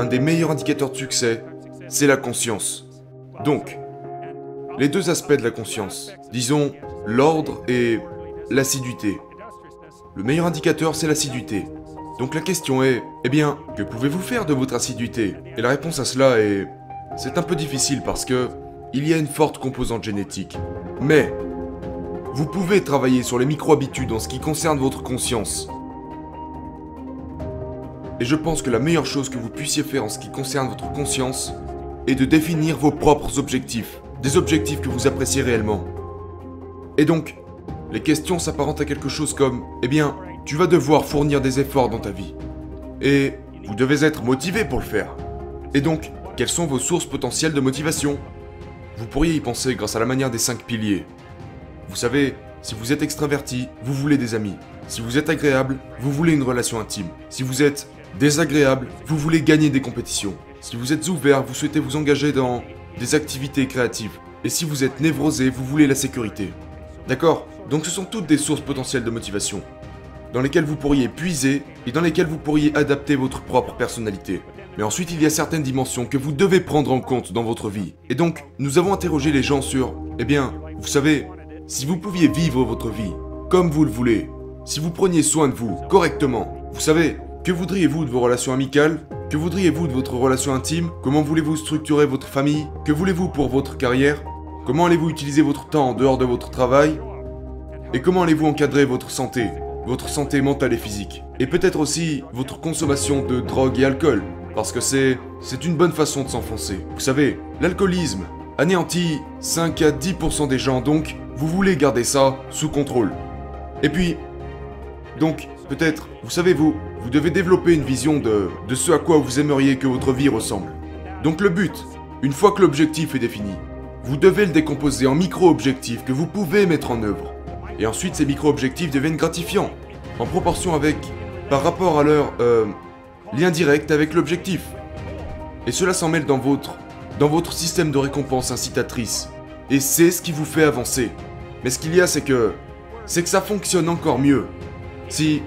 un des meilleurs indicateurs de succès, c'est la conscience. Donc, les deux aspects de la conscience, disons l'ordre et l'assiduité. Le meilleur indicateur, c'est l'assiduité. Donc la question est, eh bien, que pouvez-vous faire de votre assiduité? Et la réponse à cela est, c'est un peu difficile parce que il y a une forte composante génétique. Mais vous pouvez travailler sur les micro-habitudes en ce qui concerne votre conscience. Et je pense que la meilleure chose que vous puissiez faire en ce qui concerne votre conscience est de définir vos propres objectifs, des objectifs que vous appréciez réellement. Et donc, les questions s'apparentent à quelque chose comme, eh bien, tu vas devoir fournir des efforts dans ta vie. Et vous devez être motivé pour le faire. Et donc, quelles sont vos sources potentielles de motivation? Vous pourriez y penser grâce à la manière des cinq piliers. Vous savez, si vous êtes extraverti, vous voulez des amis. Si vous êtes agréable, vous voulez une relation intime. Si vous êtes désagréable, vous voulez gagner des compétitions. Si vous êtes ouvert, vous souhaitez vous engager dans des activités créatives. Et si vous êtes névrosé, vous voulez la sécurité. D'accord? Donc ce sont toutes des sources potentielles de motivation, dans lesquelles vous pourriez puiser et dans lesquelles vous pourriez adapter votre propre personnalité. Mais ensuite, il y a certaines dimensions que vous devez prendre en compte dans votre vie. Et donc, nous avons interrogé les gens sur, eh bien, vous savez, si vous pouviez vivre votre vie comme vous le voulez, si vous preniez soin de vous correctement, vous savez, que voudriez-vous de vos relations amicales Que voudriez-vous de votre relation intime Comment voulez-vous structurer votre famille Que voulez-vous pour votre carrière Comment allez-vous utiliser votre temps en dehors de votre travail Et comment allez-vous encadrer votre santé Votre santé mentale et physique Et peut-être aussi votre consommation de drogue et alcool Parce que c'est... c'est une bonne façon de s'enfoncer. Vous savez, l'alcoolisme anéantit 5 à 10% des gens donc vous voulez garder ça sous contrôle. Et puis, donc, peut-être, vous savez vous, vous devez développer une vision de, de ce à quoi vous aimeriez que votre vie ressemble. Donc le but, une fois que l'objectif est défini, vous devez le décomposer en micro-objectifs que vous pouvez mettre en œuvre. Et ensuite, ces micro-objectifs deviennent gratifiants, en proportion avec, par rapport à leur euh, lien direct avec l'objectif. Et cela s'en mêle dans votre, dans votre système de récompense incitatrice. Et c'est ce qui vous fait avancer. Mais ce qu'il y a, c'est que. C'est que ça fonctionne encore mieux. Si.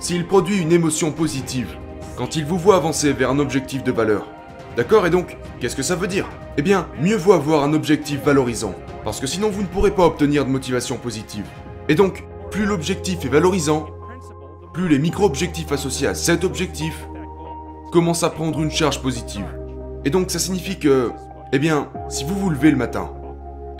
S'il produit une émotion positive, quand il vous voit avancer vers un objectif de valeur. D'accord Et donc, qu'est-ce que ça veut dire? Eh bien, mieux vaut avoir un objectif valorisant. Parce que sinon, vous ne pourrez pas obtenir de motivation positive. Et donc, plus l'objectif est valorisant, plus les micro-objectifs associés à cet objectif commencent à prendre une charge positive. Et donc, ça signifie que. Eh bien, si vous vous levez le matin,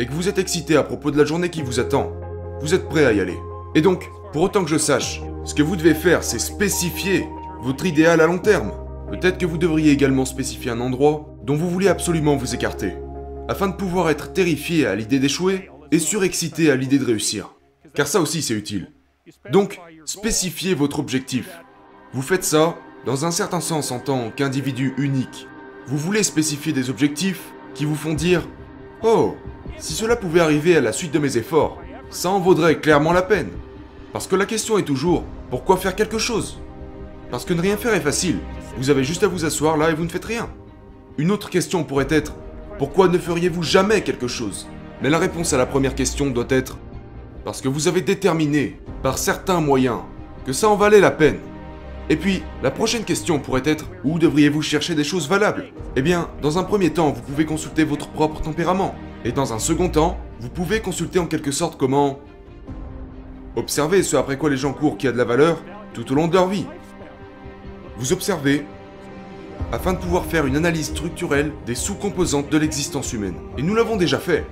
et que vous êtes excité à propos de la journée qui vous attend, vous êtes prêt à y aller. Et donc, pour autant que je sache, ce que vous devez faire, c'est spécifier votre idéal à long terme. Peut-être que vous devriez également spécifier un endroit dont vous voulez absolument vous écarter, afin de pouvoir être terrifié à l'idée d'échouer et surexcité à l'idée de réussir. Car ça aussi c'est utile. Donc, spécifiez votre objectif. Vous faites ça, dans un certain sens en tant qu'individu unique. Vous voulez spécifier des objectifs qui vous font dire Oh, si cela pouvait arriver à la suite de mes efforts, ça en vaudrait clairement la peine. Parce que la question est toujours, pourquoi faire quelque chose? Parce que ne rien faire est facile. Vous avez juste à vous asseoir là et vous ne faites rien. Une autre question pourrait être, pourquoi ne feriez-vous jamais quelque chose? Mais la réponse à la première question doit être, parce que vous avez déterminé, par certains moyens, que ça en valait la peine. Et puis, la prochaine question pourrait être où devriez-vous chercher des choses valables? Eh bien, dans un premier temps, vous pouvez consulter votre propre tempérament. Et dans un second temps, vous pouvez consulter en quelque sorte comment observer ce après quoi les gens courent qui a de la valeur tout au long de leur vie. Vous observez afin de pouvoir faire une analyse structurelle des sous-composantes de l'existence humaine. Et nous l'avons déjà fait.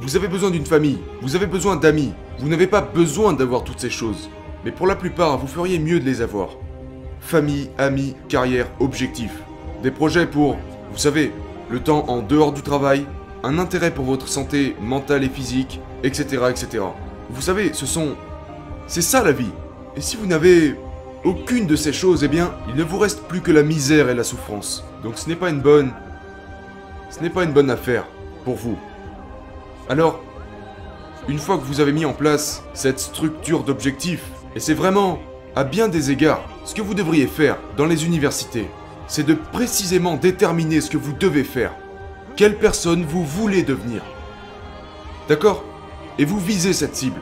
Vous avez besoin d'une famille, vous avez besoin d'amis, vous n'avez pas besoin d'avoir toutes ces choses. Mais pour la plupart, vous feriez mieux de les avoir. Famille, amis, carrière, objectifs. Des projets pour, vous savez, le temps en dehors du travail, un intérêt pour votre santé mentale et physique, etc. etc. Vous savez, ce sont... C'est ça la vie. Et si vous n'avez aucune de ces choses, eh bien, il ne vous reste plus que la misère et la souffrance. Donc ce n'est pas une bonne... Ce n'est pas une bonne affaire pour vous. Alors, une fois que vous avez mis en place cette structure d'objectifs, et c'est vraiment, à bien des égards, ce que vous devriez faire dans les universités, c'est de précisément déterminer ce que vous devez faire quelle personne vous voulez devenir. D'accord? Et vous visez cette cible.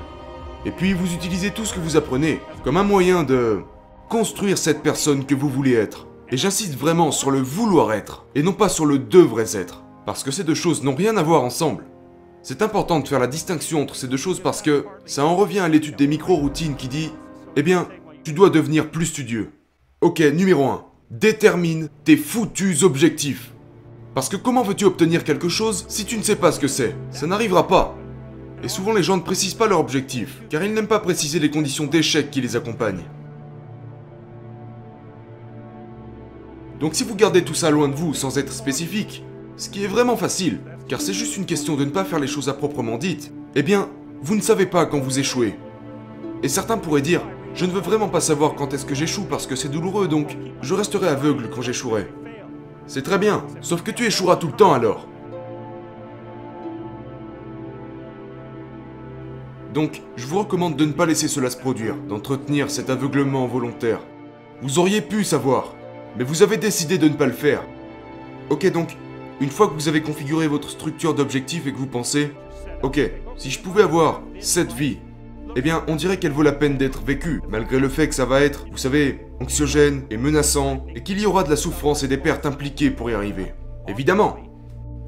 Et puis vous utilisez tout ce que vous apprenez comme un moyen de construire cette personne que vous voulez être. Et j'insiste vraiment sur le vouloir être, et non pas sur le devrais être. Parce que ces deux choses n'ont rien à voir ensemble. C'est important de faire la distinction entre ces deux choses parce que ça en revient à l'étude des micro-routines qui dit Eh bien, tu dois devenir plus studieux. Ok, numéro 1. Détermine tes foutus objectifs. Parce que comment veux-tu obtenir quelque chose si tu ne sais pas ce que c'est? Ça n'arrivera pas. Et souvent les gens ne précisent pas leur objectif, car ils n'aiment pas préciser les conditions d'échec qui les accompagnent. Donc si vous gardez tout ça loin de vous sans être spécifique, ce qui est vraiment facile, car c'est juste une question de ne pas faire les choses à proprement dites, eh bien, vous ne savez pas quand vous échouez. Et certains pourraient dire, je ne veux vraiment pas savoir quand est-ce que j'échoue parce que c'est douloureux, donc je resterai aveugle quand j'échouerai. C'est très bien, sauf que tu échoueras tout le temps alors. Donc, je vous recommande de ne pas laisser cela se produire, d'entretenir cet aveuglement volontaire. Vous auriez pu savoir, mais vous avez décidé de ne pas le faire. Ok donc, une fois que vous avez configuré votre structure d'objectifs et que vous pensez, ok, si je pouvais avoir cette vie, eh bien on dirait qu'elle vaut la peine d'être vécue, malgré le fait que ça va être, vous savez, anxiogène et menaçant, et qu'il y aura de la souffrance et des pertes impliquées pour y arriver. Évidemment.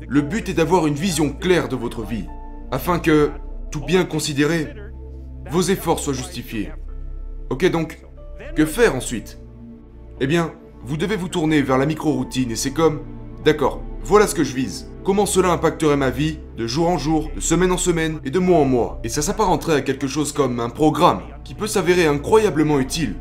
Le but est d'avoir une vision claire de votre vie, afin que, tout bien considéré, vos efforts soient justifiés. Ok donc, que faire ensuite? Eh bien, vous devez vous tourner vers la micro-routine et c'est comme, d'accord, voilà ce que je vise. Comment cela impacterait ma vie, de jour en jour, de semaine en semaine et de mois en mois? Et ça s'apparenterait à quelque chose comme un programme, qui peut s'avérer incroyablement utile.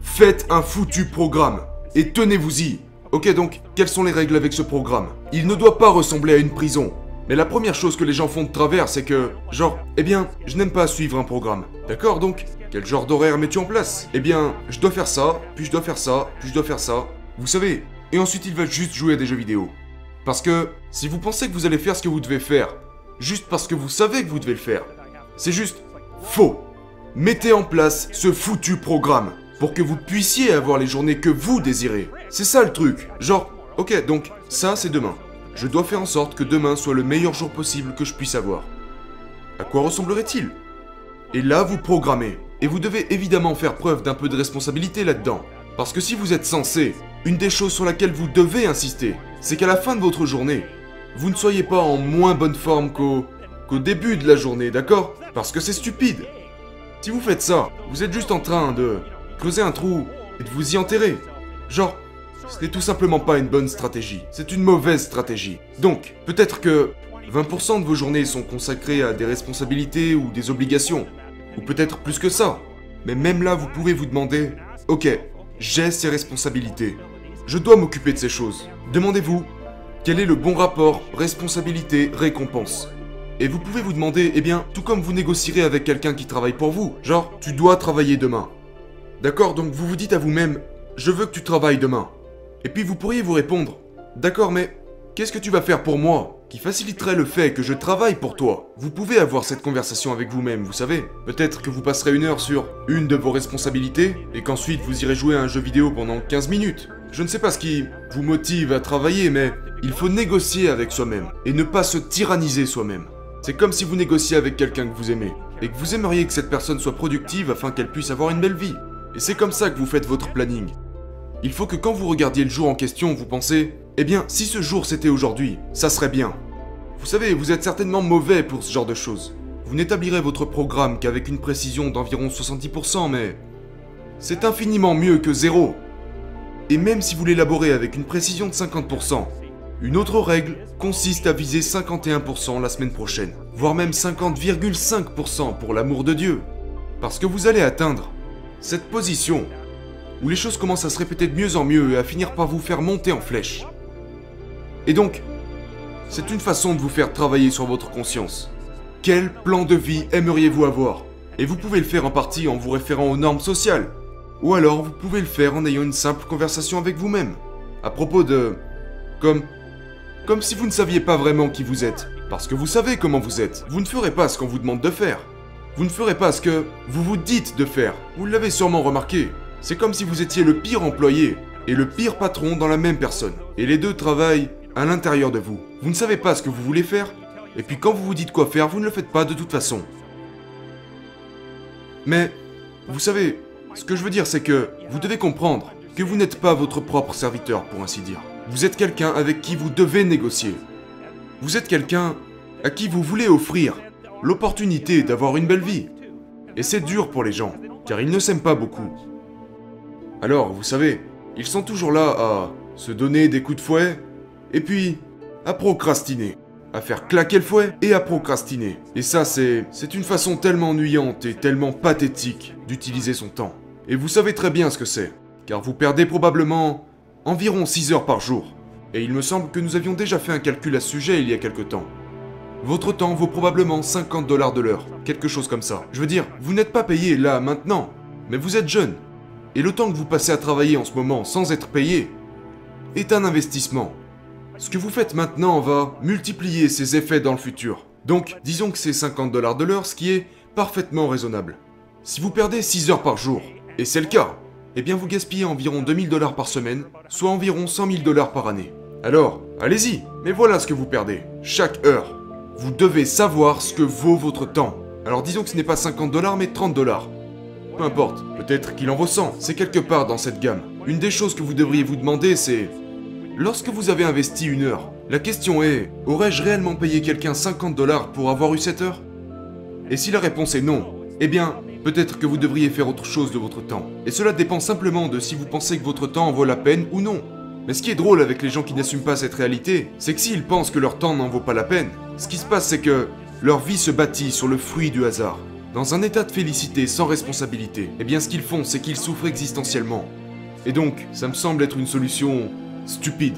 Faites un foutu programme, et tenez-vous-y. Ok donc, quelles sont les règles avec ce programme? Il ne doit pas ressembler à une prison. Mais la première chose que les gens font de travers, c'est que, genre, eh bien, je n'aime pas suivre un programme. D'accord donc quel genre d'horaire mets-tu en place? Eh bien, je dois faire ça, puis je dois faire ça, puis je dois faire ça. Vous savez. Et ensuite, ils veulent juste jouer à des jeux vidéo. Parce que, si vous pensez que vous allez faire ce que vous devez faire, juste parce que vous savez que vous devez le faire, c'est juste faux. Mettez en place ce foutu programme pour que vous puissiez avoir les journées que vous désirez. C'est ça le truc. Genre, ok, donc ça c'est demain. Je dois faire en sorte que demain soit le meilleur jour possible que je puisse avoir. À quoi ressemblerait-il? Et là, vous programmez. Et vous devez évidemment faire preuve d'un peu de responsabilité là-dedans. Parce que si vous êtes censé, une des choses sur laquelle vous devez insister, c'est qu'à la fin de votre journée, vous ne soyez pas en moins bonne forme qu'au qu'au début de la journée, d'accord? Parce que c'est stupide. Si vous faites ça, vous êtes juste en train de creuser un trou et de vous y enterrer. Genre, ce n'est tout simplement pas une bonne stratégie, c'est une mauvaise stratégie. Donc, peut-être que 20% de vos journées sont consacrées à des responsabilités ou des obligations, ou peut-être plus que ça. Mais même là, vous pouvez vous demander, ok, j'ai ces responsabilités. Je dois m'occuper de ces choses. Demandez-vous, quel est le bon rapport responsabilité-récompense? Et vous pouvez vous demander, eh bien, tout comme vous négocierez avec quelqu'un qui travaille pour vous, genre, tu dois travailler demain. D'accord, donc vous vous dites à vous-même, je veux que tu travailles demain. Et puis vous pourriez vous répondre, d'accord, mais qu'est-ce que tu vas faire pour moi qui faciliterait le fait que je travaille pour toi? Vous pouvez avoir cette conversation avec vous-même, vous savez. Peut-être que vous passerez une heure sur une de vos responsabilités et qu'ensuite vous irez jouer à un jeu vidéo pendant 15 minutes. Je ne sais pas ce qui vous motive à travailler, mais il faut négocier avec soi-même et ne pas se tyranniser soi-même. C'est comme si vous négociez avec quelqu'un que vous aimez et que vous aimeriez que cette personne soit productive afin qu'elle puisse avoir une belle vie. Et c'est comme ça que vous faites votre planning. Il faut que quand vous regardiez le jour en question, vous pensez eh bien, si ce jour c'était aujourd'hui, ça serait bien. Vous savez, vous êtes certainement mauvais pour ce genre de choses. Vous n'établirez votre programme qu'avec une précision d'environ 70%, mais c'est infiniment mieux que zéro. Et même si vous l'élaborez avec une précision de 50%, une autre règle consiste à viser 51% la semaine prochaine, voire même 50,5% pour l'amour de Dieu. Parce que vous allez atteindre cette position où les choses commencent à se répéter de mieux en mieux et à finir par vous faire monter en flèche. Et donc, c'est une façon de vous faire travailler sur votre conscience. Quel plan de vie aimeriez-vous avoir? Et vous pouvez le faire en partie en vous référant aux normes sociales. Ou alors vous pouvez le faire en ayant une simple conversation avec vous-même. À propos de... Comme... Comme si vous ne saviez pas vraiment qui vous êtes. Parce que vous savez comment vous êtes. Vous ne ferez pas ce qu'on vous demande de faire. Vous ne ferez pas ce que vous vous dites de faire. Vous l'avez sûrement remarqué. C'est comme si vous étiez le pire employé et le pire patron dans la même personne. Et les deux travaillent à l'intérieur de vous. Vous ne savez pas ce que vous voulez faire, et puis quand vous vous dites quoi faire, vous ne le faites pas de toute façon. Mais, vous savez, Ce que je veux dire, c'est que vous devez comprendre que vous n'êtes pas votre propre serviteur, pour ainsi dire. Vous êtes quelqu'un avec qui vous devez négocier. Vous êtes quelqu'un à qui vous voulez offrir l'opportunité d'avoir une belle vie. Et c'est dur pour les gens, car ils ne s'aiment pas beaucoup. Alors, vous savez, ils sont toujours là à se donner des coups de fouet, et puis à procrastiner. À faire claquer le fouet et à procrastiner. Et ça, c'est. C'est une façon tellement ennuyante et tellement pathétique d'utiliser son temps. Et vous savez très bien ce que c'est. Car vous perdez probablement environ 6 heures par jour. Et il me semble que nous avions déjà fait un calcul à ce sujet il y a quelque temps. Votre temps vaut probablement 50 dollars de l'heure, quelque chose comme ça. Je veux dire, vous n'êtes pas payé là, maintenant, mais vous êtes jeune. Et le temps que vous passez à travailler en ce moment sans être payé est un investissement. Ce que vous faites maintenant va multiplier ses effets dans le futur. Donc, disons que c'est 50 dollars de l'heure, ce qui est parfaitement raisonnable. Si vous perdez 6 heures par jour, et c'est le cas, eh bien vous gaspillez environ 2000 dollars par semaine, soit environ 100 000 dollars par année. Alors, allez-y, mais voilà ce que vous perdez, chaque heure. Vous devez savoir ce que vaut votre temps. Alors disons que ce n'est pas 50 dollars, mais 30 dollars. Peu importe, peut-être qu'il en vaut 100, c'est quelque part dans cette gamme. Une des choses que vous devriez vous demander, c'est Lorsque vous avez investi une heure, la question est, aurais-je réellement payé quelqu'un 50 dollars pour avoir eu cette heure? Et si la réponse est non, eh bien, peut-être que vous devriez faire autre chose de votre temps. Et cela dépend simplement de si vous pensez que votre temps en vaut la peine ou non. Mais ce qui est drôle avec les gens qui n'assument pas cette réalité, c'est que s'ils pensent que leur temps n'en vaut pas la peine, ce qui se passe c'est que leur vie se bâtit sur le fruit du hasard. Dans un état de félicité sans responsabilité, eh bien ce qu'ils font c'est qu'ils souffrent existentiellement. Et donc, ça me semble être une solution stupide.